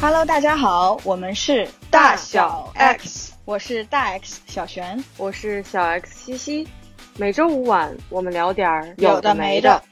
Hello，大家好，我们是大小 X，我是大 X 小璇，我是小 X 西西。每周五晚，我们聊点儿有的没的。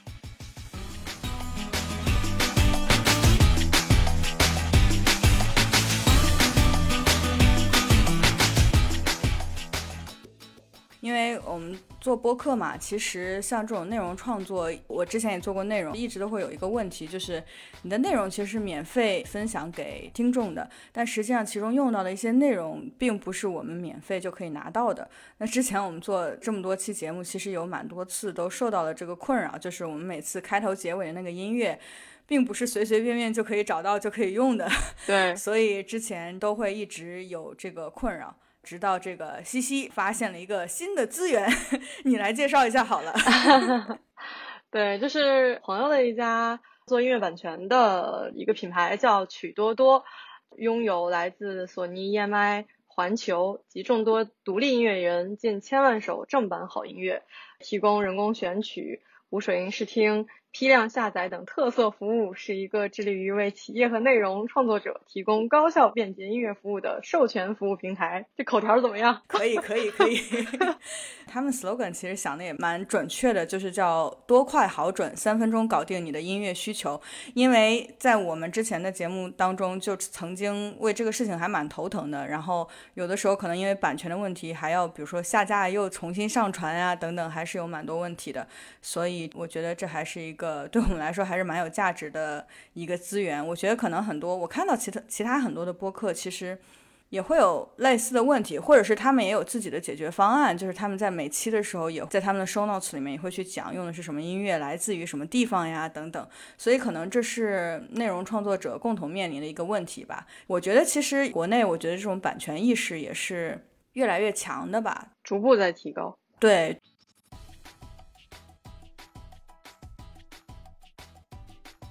做播客嘛，其实像这种内容创作，我之前也做过内容，一直都会有一个问题，就是你的内容其实是免费分享给听众的，但实际上其中用到的一些内容，并不是我们免费就可以拿到的。那之前我们做这么多期节目，其实有蛮多次都受到了这个困扰，就是我们每次开头结尾的那个音乐，并不是随随便便就可以找到就可以用的。对，所以之前都会一直有这个困扰。直到这个西西发现了一个新的资源，你来介绍一下好了。对，就是朋友的一家做音乐版权的一个品牌，叫曲多多，拥有来自索尼、EMI、环球及众多独立音乐人近千万首正版好音乐，提供人工选曲、无水音试听。批量下载等特色服务，是一个致力于为企业和内容创作者提供高效便捷音乐服务的授权服务平台。这口条怎么样？可以，可以，可以。他们 slogan 其实想的也蛮准确的，就是叫多快好准，三分钟搞定你的音乐需求。因为在我们之前的节目当中，就曾经为这个事情还蛮头疼的。然后有的时候可能因为版权的问题，还要比如说下架又重新上传啊等等，还是有蛮多问题的。所以我觉得这还是一个。呃，对我们来说还是蛮有价值的一个资源。我觉得可能很多，我看到其他其他很多的播客，其实也会有类似的问题，或者是他们也有自己的解决方案。就是他们在每期的时候，也在他们的 show notes 里面也会去讲用的是什么音乐，来自于什么地方呀等等。所以可能这是内容创作者共同面临的一个问题吧。我觉得其实国内，我觉得这种版权意识也是越来越强的吧，逐步在提高。对。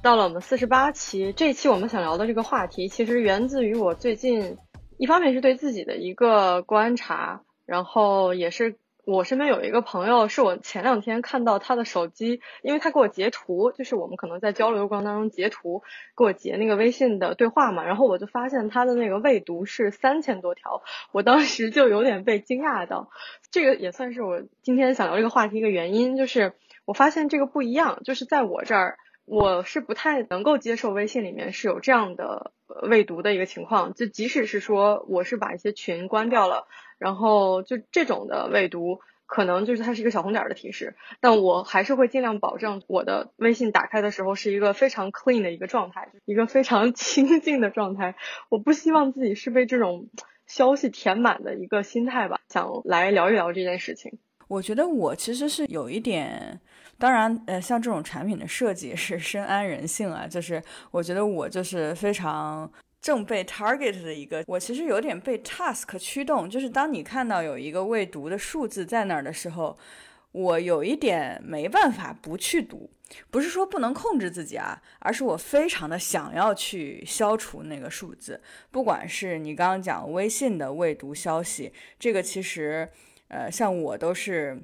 到了我们四十八期，这期我们想聊的这个话题，其实源自于我最近，一方面是对自己的一个观察，然后也是我身边有一个朋友，是我前两天看到他的手机，因为他给我截图，就是我们可能在交流过程当中截图，给我截那个微信的对话嘛，然后我就发现他的那个未读是三千多条，我当时就有点被惊讶到，这个也算是我今天想聊这个话题一个原因，就是我发现这个不一样，就是在我这儿。我是不太能够接受微信里面是有这样的未读的一个情况，就即使是说我是把一些群关掉了，然后就这种的未读，可能就是它是一个小红点的提示，但我还是会尽量保证我的微信打开的时候是一个非常 clean 的一个状态，一个非常 清静的状态。我不希望自己是被这种消息填满的一个心态吧，想来聊一聊这件事情。我觉得我其实是有一点。当然，呃，像这种产品的设计是深谙人性啊，就是我觉得我就是非常正被 target 的一个，我其实有点被 task 驱动，就是当你看到有一个未读的数字在那儿的时候，我有一点没办法不去读，不是说不能控制自己啊，而是我非常的想要去消除那个数字，不管是你刚刚讲微信的未读消息，这个其实，呃，像我都是。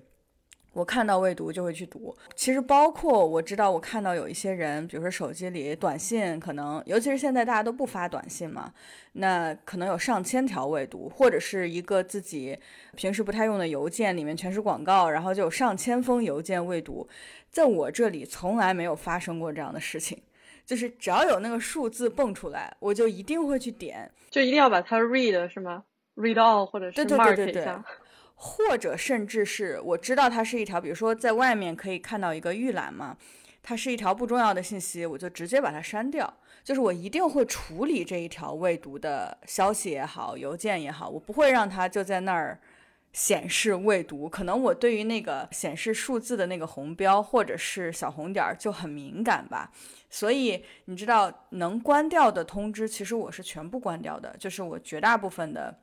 我看到未读就会去读，其实包括我知道，我看到有一些人，比如说手机里短信，可能尤其是现在大家都不发短信嘛，那可能有上千条未读，或者是一个自己平时不太用的邮件里面全是广告，然后就有上千封邮件未读，在我这里从来没有发生过这样的事情，就是只要有那个数字蹦出来，我就一定会去点，就一定要把它 read 是吗？read all 或者是 mark 一下。或者甚至是我知道它是一条，比如说在外面可以看到一个预览嘛，它是一条不重要的信息，我就直接把它删掉。就是我一定会处理这一条未读的消息也好，邮件也好，我不会让它就在那儿显示未读。可能我对于那个显示数字的那个红标或者是小红点就很敏感吧。所以你知道，能关掉的通知，其实我是全部关掉的，就是我绝大部分的。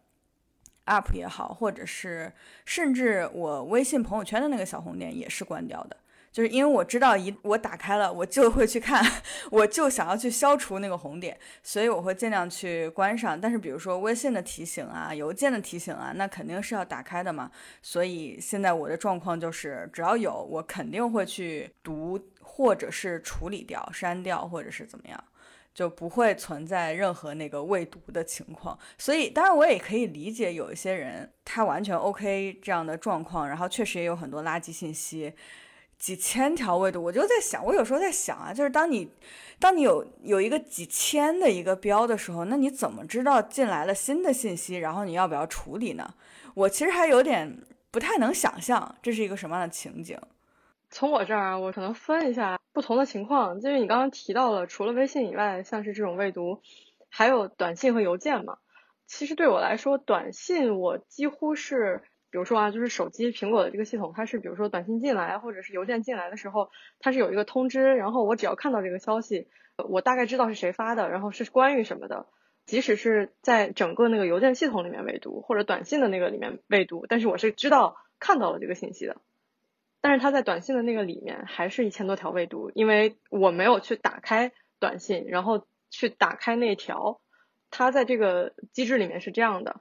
App 也好，或者是甚至我微信朋友圈的那个小红点也是关掉的，就是因为我知道一我打开了，我就会去看，我就想要去消除那个红点，所以我会尽量去关上。但是比如说微信的提醒啊、邮件的提醒啊，那肯定是要打开的嘛。所以现在我的状况就是，只要有我肯定会去读，或者是处理掉、删掉，或者是怎么样。就不会存在任何那个未读的情况。所以，当然我也可以理解有一些人他完全 OK 这样的状况，然后确实也有很多垃圾信息。几千条未读，我就在想，我有时候在想啊，就是当你，当你有有一个几千的一个标的时候，那你怎么知道进来了新的信息，然后你要不要处理呢？我其实还有点不太能想象这是一个什么样的情景。从我这儿，我可能分一下不同的情况，就是你刚刚提到了，除了微信以外，像是这种未读，还有短信和邮件嘛。其实对我来说，短信我几乎是。比如说啊，就是手机苹果的这个系统，它是比如说短信进来或者是邮件进来的时候，它是有一个通知，然后我只要看到这个消息，我大概知道是谁发的，然后是关于什么的。即使是在整个那个邮件系统里面未读，或者短信的那个里面未读，但是我是知道看到了这个信息的。但是它在短信的那个里面还是一千多条未读，因为我没有去打开短信，然后去打开那条，它在这个机制里面是这样的。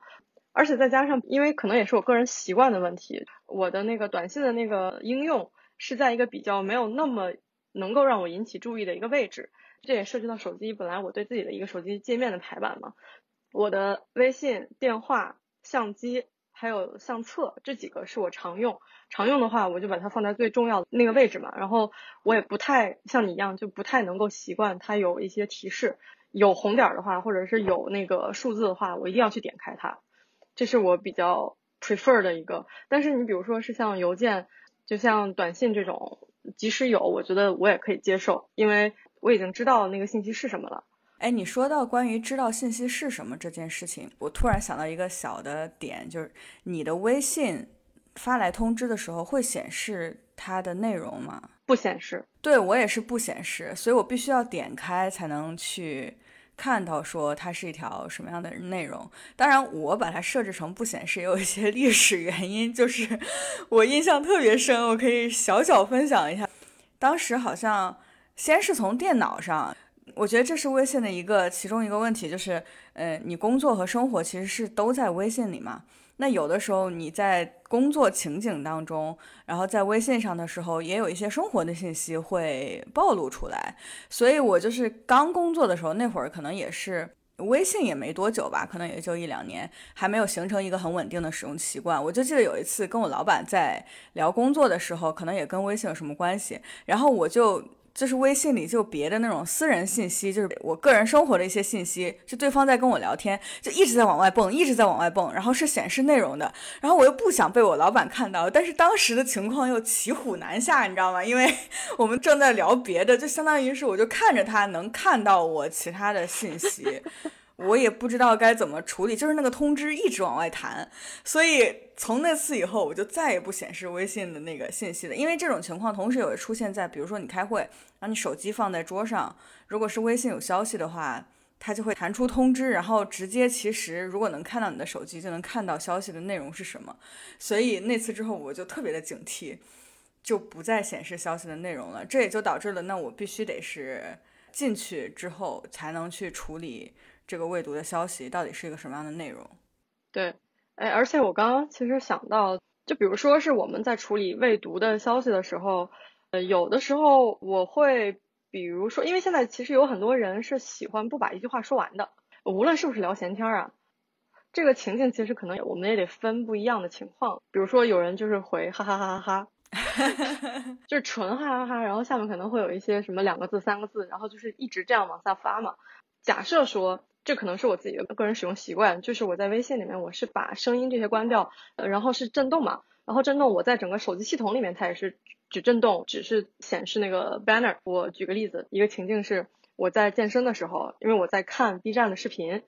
而且再加上，因为可能也是我个人习惯的问题，我的那个短信的那个应用是在一个比较没有那么能够让我引起注意的一个位置。这也涉及到手机本来我对自己的一个手机界面的排版嘛。我的微信、电话、相机还有相册这几个是我常用，常用的话我就把它放在最重要的那个位置嘛。然后我也不太像你一样，就不太能够习惯它有一些提示，有红点的话，或者是有那个数字的话，我一定要去点开它。这是我比较 prefer 的一个，但是你比如说是像邮件，就像短信这种，即使有，我觉得我也可以接受，因为我已经知道那个信息是什么了。哎，你说到关于知道信息是什么这件事情，我突然想到一个小的点，就是你的微信发来通知的时候会显示它的内容吗？不显示。对我也是不显示，所以我必须要点开才能去。看到说它是一条什么样的内容，当然我把它设置成不显示也有一些历史原因，就是 我印象特别深，我可以小小分享一下。当时好像先是从电脑上，我觉得这是微信的一个其中一个问题，就是呃，你工作和生活其实是都在微信里嘛。那有的时候你在工作情景当中，然后在微信上的时候，也有一些生活的信息会暴露出来。所以我就是刚工作的时候，那会儿可能也是微信也没多久吧，可能也就一两年，还没有形成一个很稳定的使用习惯。我就记得有一次跟我老板在聊工作的时候，可能也跟微信有什么关系，然后我就。就是微信里就别的那种私人信息，就是我个人生活的一些信息，就对方在跟我聊天，就一直在往外蹦，一直在往外蹦，然后是显示内容的，然后我又不想被我老板看到，但是当时的情况又骑虎难下，你知道吗？因为 我们正在聊别的，就相当于是我就看着他能看到我其他的信息。我也不知道该怎么处理，就是那个通知一直往外弹，所以从那次以后，我就再也不显示微信的那个信息了。因为这种情况同时也会出现在，比如说你开会，然后你手机放在桌上，如果是微信有消息的话，它就会弹出通知，然后直接其实如果能看到你的手机，就能看到消息的内容是什么。所以那次之后，我就特别的警惕，就不再显示消息的内容了。这也就导致了，那我必须得是进去之后才能去处理。这个未读的消息到底是一个什么样的内容？对，哎，而且我刚刚其实想到，就比如说是我们在处理未读的消息的时候，呃，有的时候我会，比如说，因为现在其实有很多人是喜欢不把一句话说完的，无论是不是聊闲天啊，这个情境其实可能我们也得分不一样的情况，比如说有人就是回哈哈哈哈哈，就是纯哈哈哈，然后下面可能会有一些什么两个字、三个字，然后就是一直这样往下发嘛。假设说。这可能是我自己的个人使用习惯，就是我在微信里面，我是把声音这些关掉，呃，然后是震动嘛，然后震动，我在整个手机系统里面，它也是只震动，只是显示那个 banner。我举个例子，一个情境是我在健身的时候，因为我在看 B 站的视频，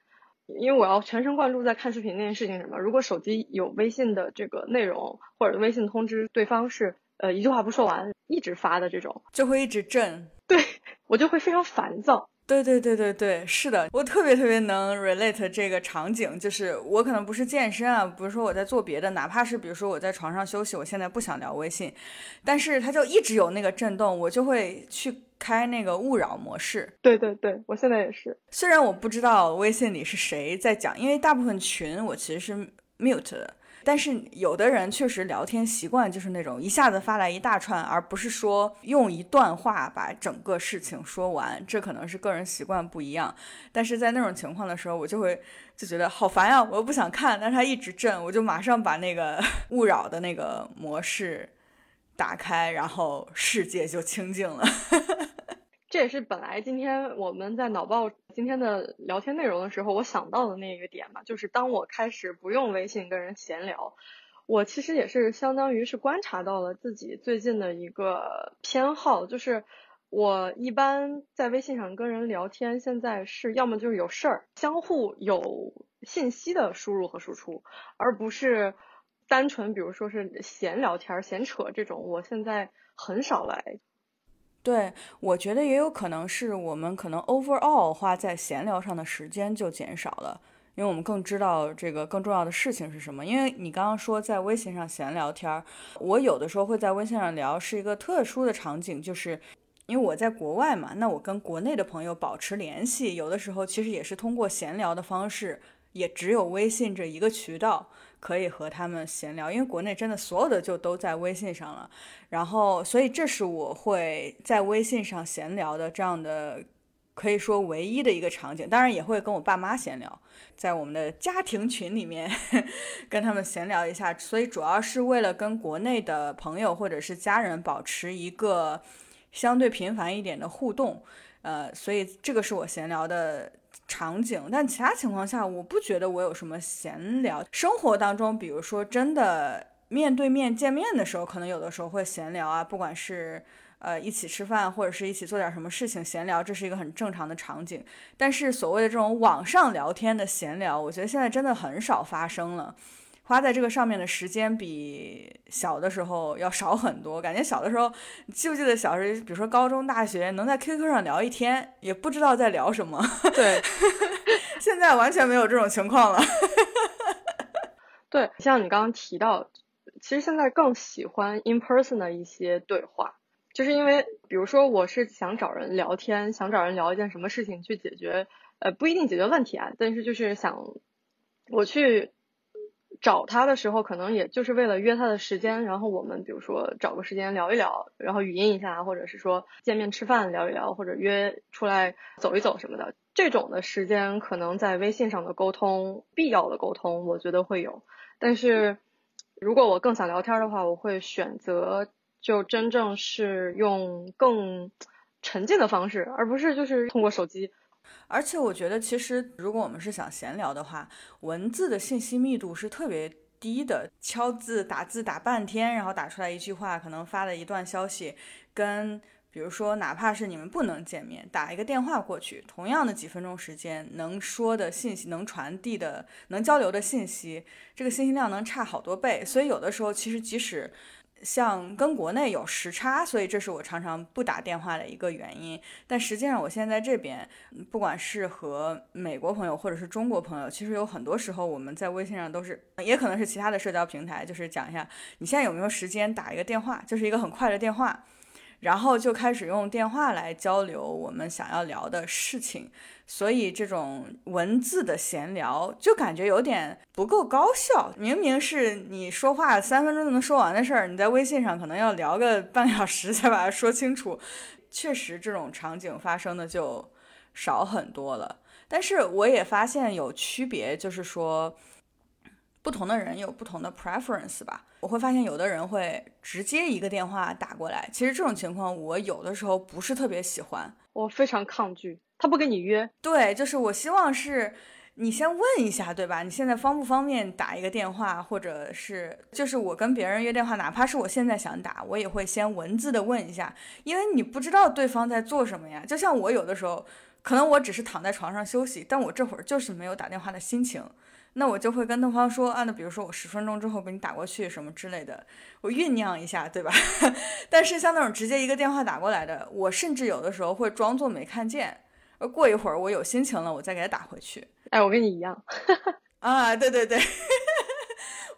因为我要全神贯注在看视频那件事情什么，如果手机有微信的这个内容或者微信通知，对方是呃一句话不说完一直发的这种，就会一直震，对我就会非常烦躁。对对对对对，是的，我特别特别能 relate 这个场景，就是我可能不是健身啊，不是说我在做别的，哪怕是比如说我在床上休息，我现在不想聊微信，但是它就一直有那个震动，我就会去开那个勿扰模式。对对对，我现在也是。虽然我不知道微信里是谁在讲，因为大部分群我其实是 mute 的，但是有的人确实聊天习惯就是那种一下子发来一大串，而不是说用一段话把整个事情说完。这可能是个人习惯不一样。但是在那种情况的时候，我就会就觉得好烦呀，我又不想看，但是他一直震，我就马上把那个 勿扰的那个模式打开，然后世界就清静了。这也是本来今天我们在脑报今天的聊天内容的时候，我想到的那个点嘛，就是当我开始不用微信跟人闲聊，我其实也是相当于是观察到了自己最近的一个偏好，就是我一般在微信上跟人聊天，现在是要么就是有事儿，相互有信息的输入和输出，而不是单纯比如说是闲聊天、闲扯这种，我现在很少来。对，我觉得也有可能是我们可能 overall 花在闲聊上的时间就减少了，因为我们更知道这个更重要的事情是什么。因为你刚刚说在微信上闲聊天儿，我有的时候会在微信上聊，是一个特殊的场景，就是因为我在国外嘛，那我跟国内的朋友保持联系，有的时候其实也是通过闲聊的方式，也只有微信这一个渠道。可以和他们闲聊，因为国内真的所有的就都在微信上了，然后所以这是我会在微信上闲聊的这样的，可以说唯一的一个场景。当然也会跟我爸妈闲聊，在我们的家庭群里面 跟他们闲聊一下，所以主要是为了跟国内的朋友或者是家人保持一个相对频繁一点的互动，呃，所以这个是我闲聊的。场景，但其他情况下，我不觉得我有什么闲聊。生活当中，比如说真的面对面见面的时候，可能有的时候会闲聊啊，不管是呃一起吃饭，或者是一起做点什么事情闲聊，这是一个很正常的场景。但是所谓的这种网上聊天的闲聊，我觉得现在真的很少发生了。花在这个上面的时间比小的时候要少很多。感觉小的时候，记不记得小时候，比如说高中、大学，能在 QQ 上聊一天，也不知道在聊什么。对，现在完全没有这种情况了。对，像你刚刚提到，其实现在更喜欢 in person 的一些对话，就是因为，比如说我是想找人聊天，想找人聊一件什么事情去解决，呃，不一定解决问题啊，但是就是想我去。找他的时候，可能也就是为了约他的时间，然后我们比如说找个时间聊一聊，然后语音一下，或者是说见面吃饭聊一聊，或者约出来走一走什么的。这种的时间可能在微信上的沟通，必要的沟通，我觉得会有。但是如果我更想聊天的话，我会选择就真正是用更沉浸的方式，而不是就是通过手机。而且我觉得，其实如果我们是想闲聊的话，文字的信息密度是特别低的。敲字打字打半天，然后打出来一句话，可能发了一段消息，跟比如说哪怕是你们不能见面，打一个电话过去，同样的几分钟时间，能说的信息、能传递的、能交流的信息，这个信息量能差好多倍。所以有的时候，其实即使像跟国内有时差，所以这是我常常不打电话的一个原因。但实际上，我现在在这边，不管是和美国朋友或者是中国朋友，其实有很多时候我们在微信上都是，也可能是其他的社交平台，就是讲一下你现在有没有时间打一个电话，就是一个很快的电话。然后就开始用电话来交流我们想要聊的事情，所以这种文字的闲聊就感觉有点不够高效。明明是你说话三分钟就能说完的事儿，你在微信上可能要聊个半小时才把它说清楚。确实，这种场景发生的就少很多了。但是我也发现有区别，就是说。不同的人有不同的 preference 吧，我会发现有的人会直接一个电话打过来，其实这种情况我有的时候不是特别喜欢，我非常抗拒。他不跟你约，对，就是我希望是你先问一下，对吧？你现在方不方便打一个电话，或者是就是我跟别人约电话，哪怕是我现在想打，我也会先文字的问一下，因为你不知道对方在做什么呀。就像我有的时候，可能我只是躺在床上休息，但我这会儿就是没有打电话的心情。那我就会跟对方说啊，那比如说我十分钟之后给你打过去什么之类的，我酝酿一下，对吧？但是像那种直接一个电话打过来的，我甚至有的时候会装作没看见，而过一会儿我有心情了，我再给他打回去。哎，我跟你一样。啊，对对对，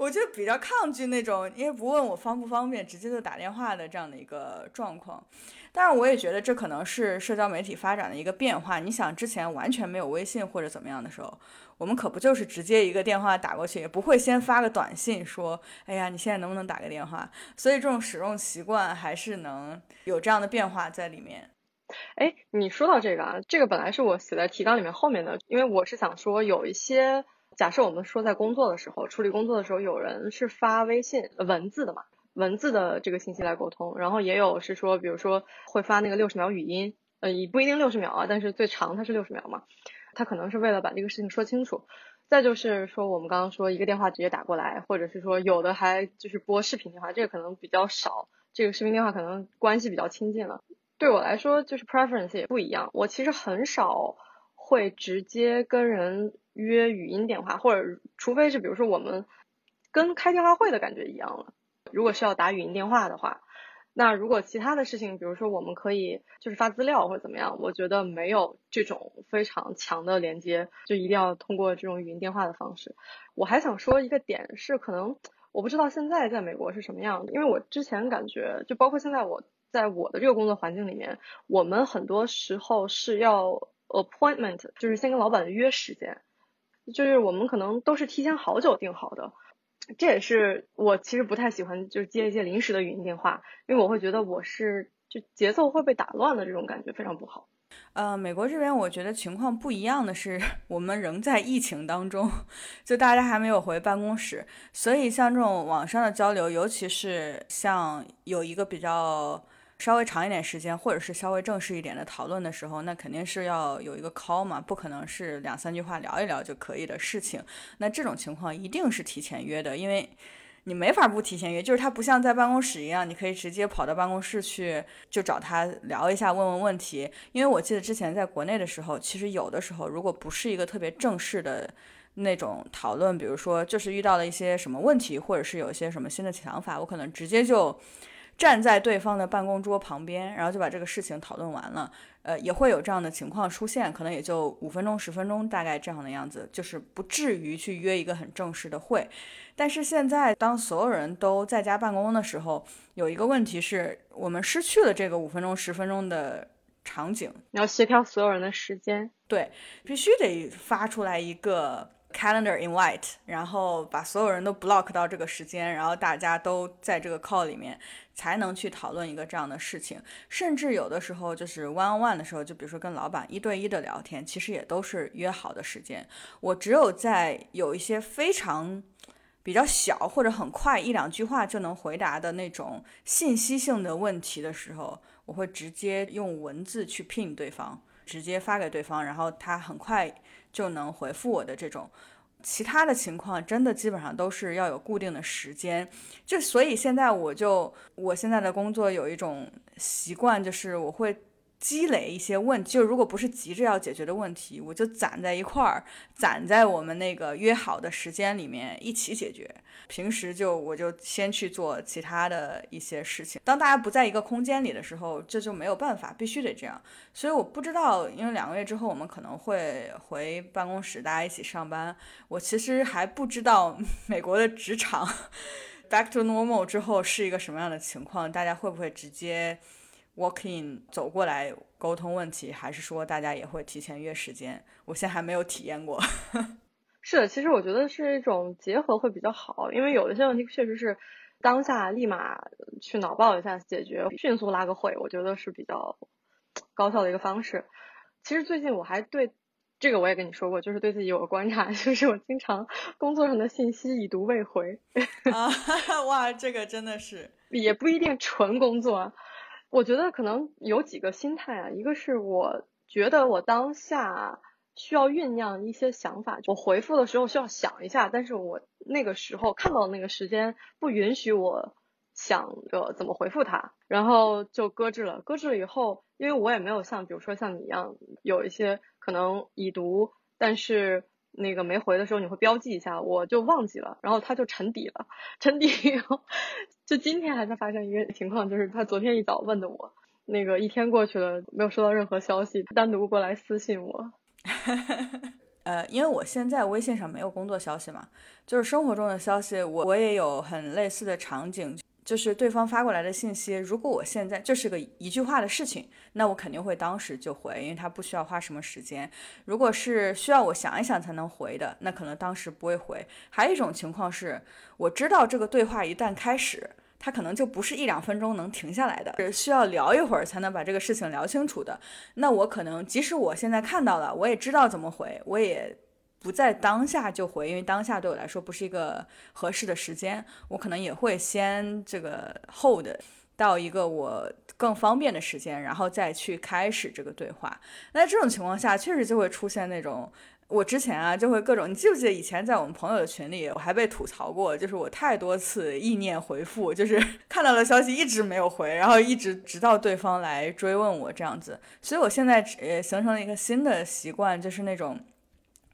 我就比较抗拒那种因为不问我方不方便，直接就打电话的这样的一个状况。但是，我也觉得这可能是社交媒体发展的一个变化。你想，之前完全没有微信或者怎么样的时候，我们可不就是直接一个电话打过去，也不会先发个短信说：“哎呀，你现在能不能打个电话？”所以这种使用习惯还是能有这样的变化在里面。哎，你说到这个啊，这个本来是我写在提纲里面后面的，因为我是想说，有一些假设我们说在工作的时候处理工作的时候，有人是发微信文字的嘛。文字的这个信息来沟通，然后也有是说，比如说会发那个六十秒语音，呃，也不一定六十秒啊，但是最长它是六十秒嘛，它可能是为了把这个事情说清楚。再就是说，我们刚刚说一个电话直接打过来，或者是说有的还就是拨视频电话，这个可能比较少，这个视频电话可能关系比较亲近了。对我来说，就是 preference 也不一样，我其实很少会直接跟人约语音电话，或者除非是比如说我们跟开电话会的感觉一样了。如果是要打语音电话的话，那如果其他的事情，比如说我们可以就是发资料或者怎么样，我觉得没有这种非常强的连接，就一定要通过这种语音电话的方式。我还想说一个点是，可能我不知道现在在美国是什么样的，因为我之前感觉，就包括现在我在我的这个工作环境里面，我们很多时候是要 appointment，就是先跟老板约时间，就是我们可能都是提前好久定好的。这也是我其实不太喜欢，就是接一些临时的语音电话，因为我会觉得我是就节奏会被打乱的这种感觉非常不好。呃，美国这边我觉得情况不一样的是，我们仍在疫情当中，就大家还没有回办公室，所以像这种网上的交流，尤其是像有一个比较。稍微长一点时间，或者是稍微正式一点的讨论的时候，那肯定是要有一个 call 嘛，不可能是两三句话聊一聊就可以的事情。那这种情况一定是提前约的，因为你没法不提前约，就是他不像在办公室一样，你可以直接跑到办公室去就找他聊一下，问问问题。因为我记得之前在国内的时候，其实有的时候如果不是一个特别正式的那种讨论，比如说就是遇到了一些什么问题，或者是有一些什么新的想法，我可能直接就。站在对方的办公桌旁边，然后就把这个事情讨论完了。呃，也会有这样的情况出现，可能也就五分钟、十分钟，大概这样的样子，就是不至于去约一个很正式的会。但是现在，当所有人都在家办公的时候，有一个问题是我们失去了这个五分钟、十分钟的场景。你要协调所有人的时间，对，必须得发出来一个。Calendar invite，然后把所有人都 block 到这个时间，然后大家都在这个 call 里面，才能去讨论一个这样的事情。甚至有的时候就是 one on one 的时候，就比如说跟老板一对一的聊天，其实也都是约好的时间。我只有在有一些非常比较小或者很快一两句话就能回答的那种信息性的问题的时候，我会直接用文字去 ping 对方，直接发给对方，然后他很快。就能回复我的这种，其他的情况真的基本上都是要有固定的时间，就所以现在我就我现在的工作有一种习惯，就是我会。积累一些问题，就如果不是急着要解决的问题，我就攒在一块儿，攒在我们那个约好的时间里面一起解决。平时就我就先去做其他的一些事情。当大家不在一个空间里的时候，这就没有办法，必须得这样。所以我不知道，因为两个月之后我们可能会回办公室，大家一起上班。我其实还不知道 美国的职场 back to normal 之后是一个什么样的情况，大家会不会直接。Walk in 走过来沟通问题，还是说大家也会提前约时间？我现在还没有体验过。是的，其实我觉得是一种结合会比较好，因为有一些问题确实是当下立马去脑爆一下解决，迅速拉个会，我觉得是比较高效的一个方式。其实最近我还对这个我也跟你说过，就是对自己有个观察，就是我经常工作上的信息已读未回。啊，哇，这个真的是也不一定纯工作。我觉得可能有几个心态啊，一个是我觉得我当下需要酝酿一些想法，我回复的时候需要想一下，但是我那个时候看到那个时间不允许我想着怎么回复他，然后就搁置了。搁置了以后，因为我也没有像比如说像你一样有一些可能已读，但是。那个没回的时候你会标记一下，我就忘记了，然后他就沉底了，沉底以后，就今天还在发生一个情况，就是他昨天一早问的我，那个一天过去了没有收到任何消息，单独过来私信我。呃，因为我现在微信上没有工作消息嘛，就是生活中的消息，我我也有很类似的场景。就是对方发过来的信息，如果我现在就是个一句话的事情，那我肯定会当时就回，因为他不需要花什么时间。如果是需要我想一想才能回的，那可能当时不会回。还有一种情况是，我知道这个对话一旦开始，它可能就不是一两分钟能停下来的，是需要聊一会儿才能把这个事情聊清楚的。那我可能即使我现在看到了，我也知道怎么回，我也。不在当下就回，因为当下对我来说不是一个合适的时间，我可能也会先这个 hold 到一个我更方便的时间，然后再去开始这个对话。那这种情况下，确实就会出现那种，我之前啊就会各种，你记不记得以前在我们朋友的群里，我还被吐槽过，就是我太多次意念回复，就是 看到了消息一直没有回，然后一直直到对方来追问我这样子。所以我现在也形成了一个新的习惯，就是那种。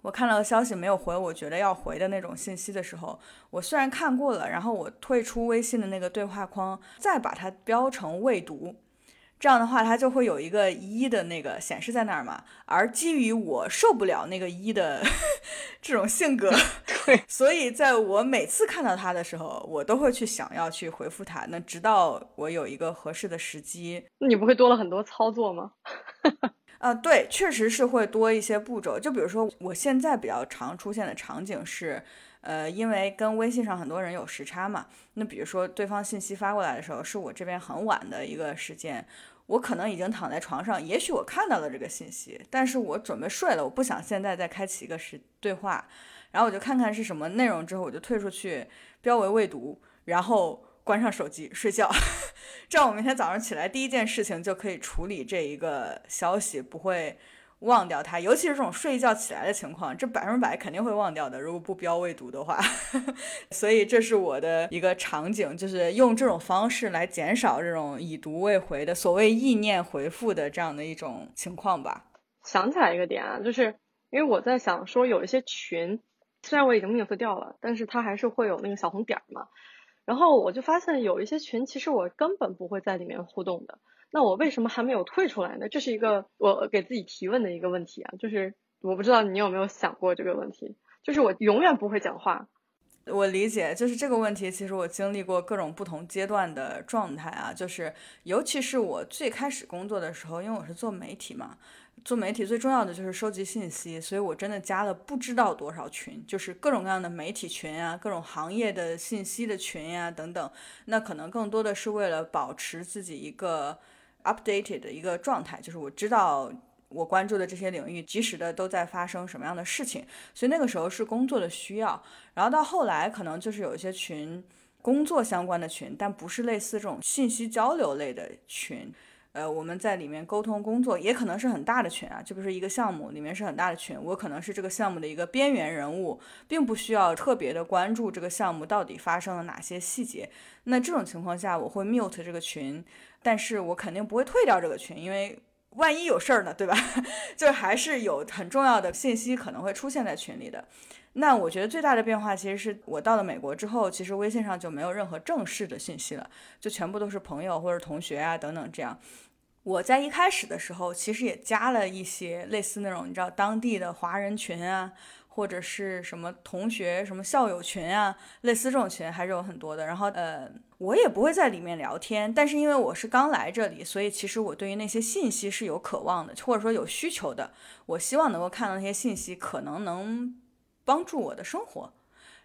我看到消息没有回，我觉得要回的那种信息的时候，我虽然看过了，然后我退出微信的那个对话框，再把它标成未读，这样的话它就会有一个一的那个显示在那儿嘛。而基于我受不了那个一的 这种性格，对，所以在我每次看到它的时候，我都会去想要去回复它。那直到我有一个合适的时机，那你不会多了很多操作吗？啊，对，确实是会多一些步骤。就比如说，我现在比较常出现的场景是，呃，因为跟微信上很多人有时差嘛。那比如说，对方信息发过来的时候，是我这边很晚的一个时间，我可能已经躺在床上，也许我看到了这个信息，但是我准备睡了，我不想现在再开启一个时对话，然后我就看看是什么内容，之后我就退出去，标为未读，然后。关上手机睡觉，这样我明天早上起来第一件事情就可以处理这一个消息，不会忘掉它。尤其是这种睡一觉起来的情况，这百分百肯定会忘掉的。如果不标未读的话，所以这是我的一个场景，就是用这种方式来减少这种已读未回的所谓意念回复的这样的一种情况吧。想起来一个点啊，就是因为我在想说，有一些群虽然我已经 mute 掉了，但是它还是会有那个小红点儿嘛。然后我就发现有一些群，其实我根本不会在里面互动的。那我为什么还没有退出来呢？这是一个我给自己提问的一个问题啊。就是我不知道你有没有想过这个问题。就是我永远不会讲话。我理解，就是这个问题，其实我经历过各种不同阶段的状态啊。就是尤其是我最开始工作的时候，因为我是做媒体嘛。做媒体最重要的就是收集信息，所以我真的加了不知道多少群，就是各种各样的媒体群啊，各种行业的信息的群呀等等。那可能更多的是为了保持自己一个 updated 的一个状态，就是我知道我关注的这些领域及时的都在发生什么样的事情，所以那个时候是工作的需要。然后到后来可能就是有一些群，工作相关的群，但不是类似这种信息交流类的群。呃，我们在里面沟通工作，也可能是很大的群啊，就比如说一个项目里面是很大的群，我可能是这个项目的一个边缘人物，并不需要特别的关注这个项目到底发生了哪些细节。那这种情况下，我会 mute 这个群，但是我肯定不会退掉这个群，因为万一有事儿呢，对吧？就还是有很重要的信息可能会出现在群里的。那我觉得最大的变化，其实是我到了美国之后，其实微信上就没有任何正式的信息了，就全部都是朋友或者同学啊等等这样。我在一开始的时候，其实也加了一些类似那种，你知道当地的华人群啊，或者是什么同学、什么校友群啊，类似这种群还是有很多的。然后，呃，我也不会在里面聊天，但是因为我是刚来这里，所以其实我对于那些信息是有渴望的，或者说有需求的。我希望能够看到那些信息，可能能帮助我的生活。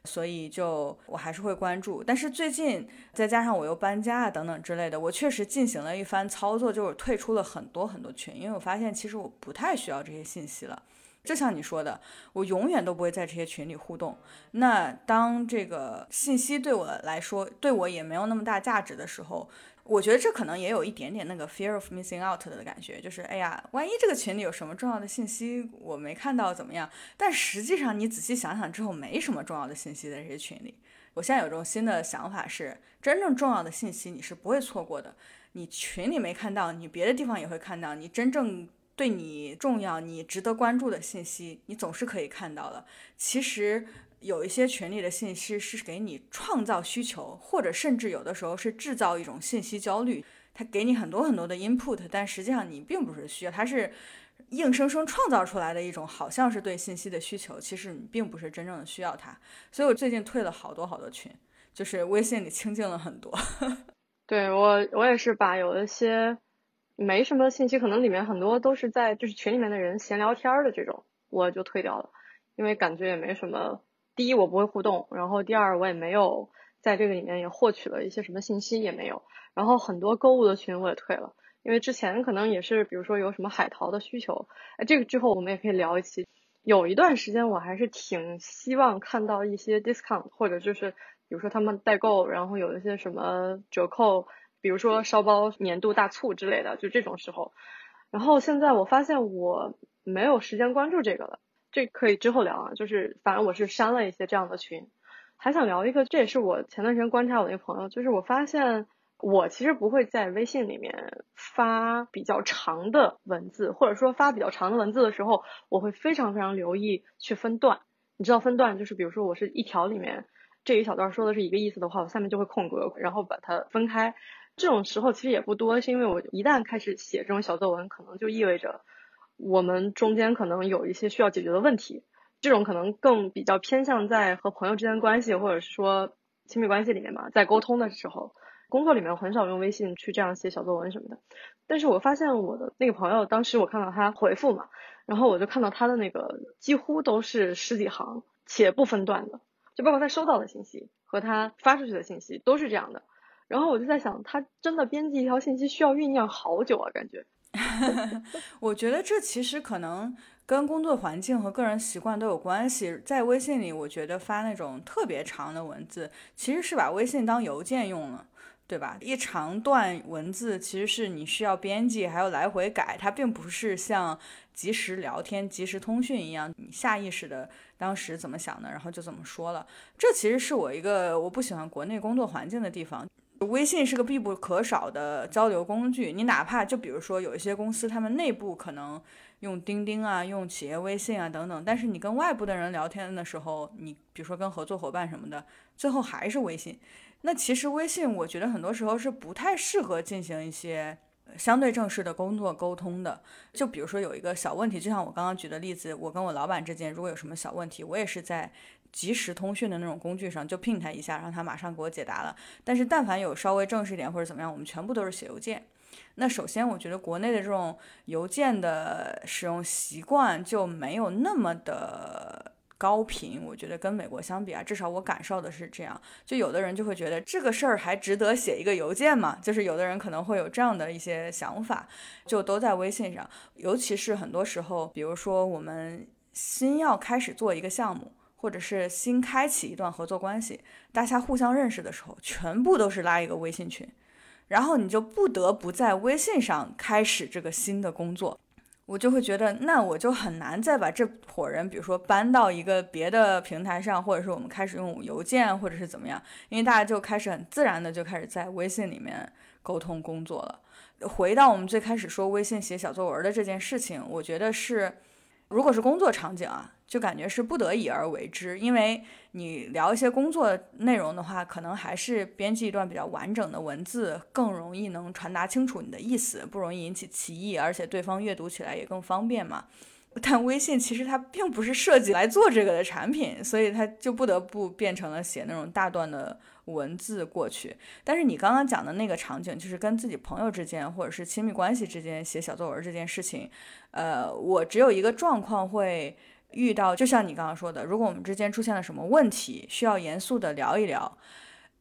所以就我还是会关注，但是最近再加上我又搬家啊等等之类的，我确实进行了一番操作，就是退出了很多很多群，因为我发现其实我不太需要这些信息了。就像你说的，我永远都不会在这些群里互动。那当这个信息对我来说，对我也没有那么大价值的时候。我觉得这可能也有一点点那个 fear of missing out 的感觉，就是哎呀，万一这个群里有什么重要的信息我没看到怎么样？但实际上你仔细想想之后，没什么重要的信息在这些群里。我现在有这种新的想法是，真正重要的信息你是不会错过的。你群里没看到，你别的地方也会看到。你真正对你重要、你值得关注的信息，你总是可以看到的。其实。有一些群里的信息是给你创造需求，或者甚至有的时候是制造一种信息焦虑。它给你很多很多的 input，但实际上你并不是需要，它是硬生生创造出来的一种好像是对信息的需求，其实你并不是真正的需要它。所以我最近退了好多好多群，就是微信里清静了很多。对我，我也是把有一些没什么信息，可能里面很多都是在就是群里面的人闲聊天的这种，我就退掉了，因为感觉也没什么。第一，我不会互动，然后第二，我也没有在这个里面也获取了一些什么信息，也没有。然后很多购物的群我也退了，因为之前可能也是，比如说有什么海淘的需求，哎，这个之后我们也可以聊一期。有一段时间我还是挺希望看到一些 discount，或者就是。比如说他们代购，然后有一些什么折扣，比如说烧包年度大促之类的，就这种时候。然后现在我发现我没有时间关注这个了，这可以之后聊啊。就是反正我是删了一些这样的群，还想聊一个，这也是我前段时间观察我那个朋友，就是我发现我其实不会在微信里面发比较长的文字，或者说发比较长的文字的时候，我会非常非常留意去分段。你知道分段就是比如说我是一条里面。这一小段说的是一个意思的话，我下面就会空格，然后把它分开。这种时候其实也不多，是因为我一旦开始写这种小作文，可能就意味着我们中间可能有一些需要解决的问题。这种可能更比较偏向在和朋友之间关系，或者是说亲密关系里面吧，在沟通的时候，工作里面我很少用微信去这样写小作文什么的。但是我发现我的那个朋友，当时我看到他回复嘛，然后我就看到他的那个几乎都是十几行，且不分段的。就包括他收到的信息和他发出去的信息都是这样的，然后我就在想，他真的编辑一条信息需要酝酿好久啊，感觉。我觉得这其实可能跟工作环境和个人习惯都有关系。在微信里，我觉得发那种特别长的文字，其实是把微信当邮件用了。对吧？一长段文字其实是你需要编辑，还要来回改，它并不是像即时聊天、即时通讯一样，你下意识的当时怎么想的，然后就怎么说了。这其实是我一个我不喜欢国内工作环境的地方。微信是个必不可少的交流工具，你哪怕就比如说有一些公司，他们内部可能用钉钉啊、用企业微信啊等等，但是你跟外部的人聊天的时候，你比如说跟合作伙伴什么的，最后还是微信。那其实微信，我觉得很多时候是不太适合进行一些相对正式的工作沟通的。就比如说有一个小问题，就像我刚刚举的例子，我跟我老板之间如果有什么小问题，我也是在即时通讯的那种工具上就 ping 他一下，让他马上给我解答了。但是但凡有稍微正式一点或者怎么样，我们全部都是写邮件。那首先，我觉得国内的这种邮件的使用习惯就没有那么的。高频，我觉得跟美国相比啊，至少我感受的是这样。就有的人就会觉得这个事儿还值得写一个邮件吗？就是有的人可能会有这样的一些想法，就都在微信上。尤其是很多时候，比如说我们新要开始做一个项目，或者是新开启一段合作关系，大家互相认识的时候，全部都是拉一个微信群，然后你就不得不在微信上开始这个新的工作。我就会觉得，那我就很难再把这伙人，比如说搬到一个别的平台上，或者是我们开始用邮件，或者是怎么样，因为大家就开始很自然的就开始在微信里面沟通工作了。回到我们最开始说微信写小作文的这件事情，我觉得是。如果是工作场景啊，就感觉是不得已而为之，因为你聊一些工作内容的话，可能还是编辑一段比较完整的文字更容易能传达清楚你的意思，不容易引起歧义，而且对方阅读起来也更方便嘛。但微信其实它并不是设计来做这个的产品，所以它就不得不变成了写那种大段的。文字过去，但是你刚刚讲的那个场景，就是跟自己朋友之间或者是亲密关系之间写小作文这件事情，呃，我只有一个状况会遇到，就像你刚刚说的，如果我们之间出现了什么问题，需要严肃的聊一聊，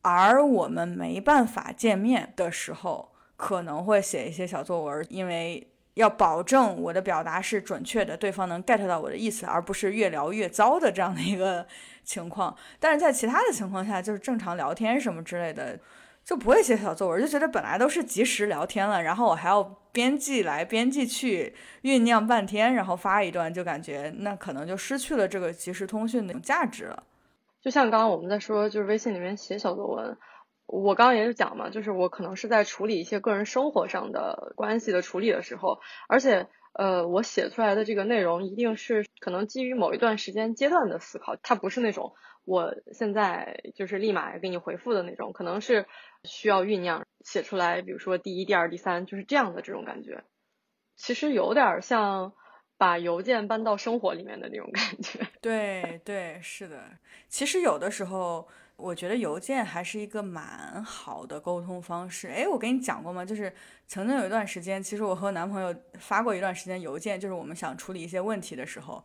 而我们没办法见面的时候，可能会写一些小作文，因为要保证我的表达是准确的，对方能 get 到我的意思，而不是越聊越糟的这样的一个。情况，但是在其他的情况下，就是正常聊天什么之类的，就不会写小作文，就觉得本来都是即时聊天了，然后我还要编辑来编辑去，酝酿半天，然后发一段，就感觉那可能就失去了这个即时通讯的价值了。就像刚刚我们在说，就是微信里面写小作文，我刚刚也是讲嘛，就是我可能是在处理一些个人生活上的关系的处理的时候，而且。呃，我写出来的这个内容一定是可能基于某一段时间阶段的思考，它不是那种我现在就是立马给你回复的那种，可能是需要酝酿写出来。比如说第一、第二、第三，就是这样的这种感觉。其实有点像把邮件搬到生活里面的那种感觉。对对，是的。其实有的时候。我觉得邮件还是一个蛮好的沟通方式。哎，我跟你讲过吗？就是曾经有一段时间，其实我和男朋友发过一段时间邮件，就是我们想处理一些问题的时候，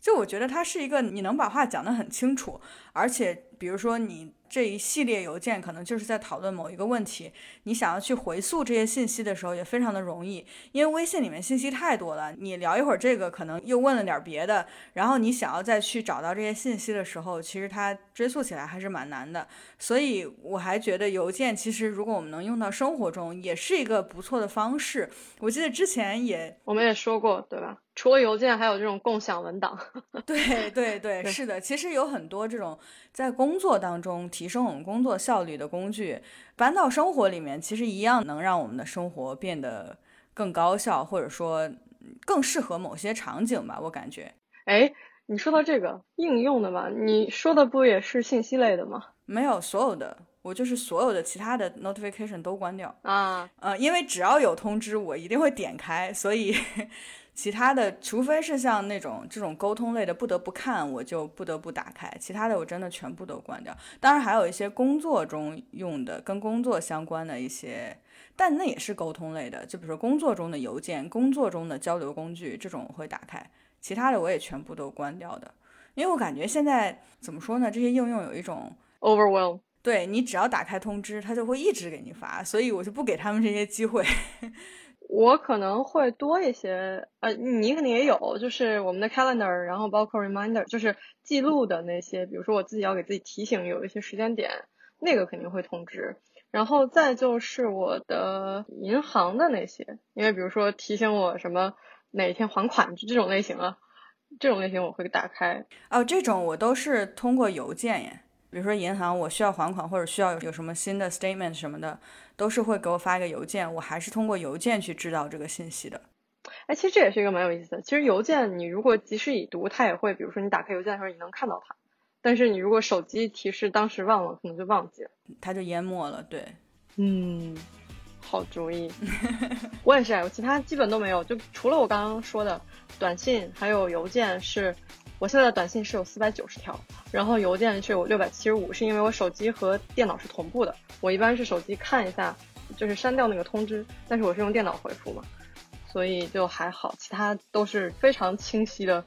就我觉得他是一个你能把话讲得很清楚，而且比如说你。这一系列邮件可能就是在讨论某一个问题，你想要去回溯这些信息的时候也非常的容易，因为微信里面信息太多了，你聊一会儿这个，可能又问了点别的，然后你想要再去找到这些信息的时候，其实它追溯起来还是蛮难的。所以我还觉得邮件其实如果我们能用到生活中，也是一个不错的方式。我记得之前也我们也说过，对吧？除了邮件，还有这种共享文档。对对对，是的，其实有很多这种在工作当中提升我们工作效率的工具，搬到生活里面，其实一样能让我们的生活变得更高效，或者说更适合某些场景吧。我感觉，哎，你说到这个应用的嘛，你说的不也是信息类的吗？没有，所有的，我就是所有的其他的 notification 都关掉啊，呃，因为只要有通知，我一定会点开，所以。其他的，除非是像那种这种沟通类的不得不看，我就不得不打开。其他的我真的全部都关掉。当然还有一些工作中用的、跟工作相关的一些，但那也是沟通类的，就比如说工作中的邮件、工作中的交流工具这种会打开。其他的我也全部都关掉的，因为我感觉现在怎么说呢？这些应用有一种 overwhelm，对你只要打开通知，它就会一直给你发，所以我就不给他们这些机会。我可能会多一些，呃，你肯定也有，就是我们的 calendar，然后包括 reminder，就是记录的那些，比如说我自己要给自己提醒有一些时间点，那个肯定会通知。然后再就是我的银行的那些，因为比如说提醒我什么哪天还款这种类型啊，这种类型我会打开。哦，这种我都是通过邮件耶。比如说银行，我需要还款或者需要有什么新的 statement 什么的，都是会给我发一个邮件，我还是通过邮件去知道这个信息的。哎，其实这也是一个蛮有意思的。其实邮件你如果及时已读，它也会，比如说你打开邮件的时候你能看到它，但是你如果手机提示当时忘了，可能就忘记了，它就淹没了。对，嗯，好主意。我也是，我其他基本都没有，就除了我刚刚说的短信还有邮件是。我现在的短信是有四百九十条，然后邮件是有六百七十五，是因为我手机和电脑是同步的。我一般是手机看一下，就是删掉那个通知，但是我是用电脑回复嘛，所以就还好，其他都是非常清晰的，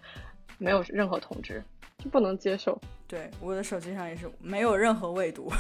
没有任何通知，就不能接受。对，我的手机上也是没有任何未读。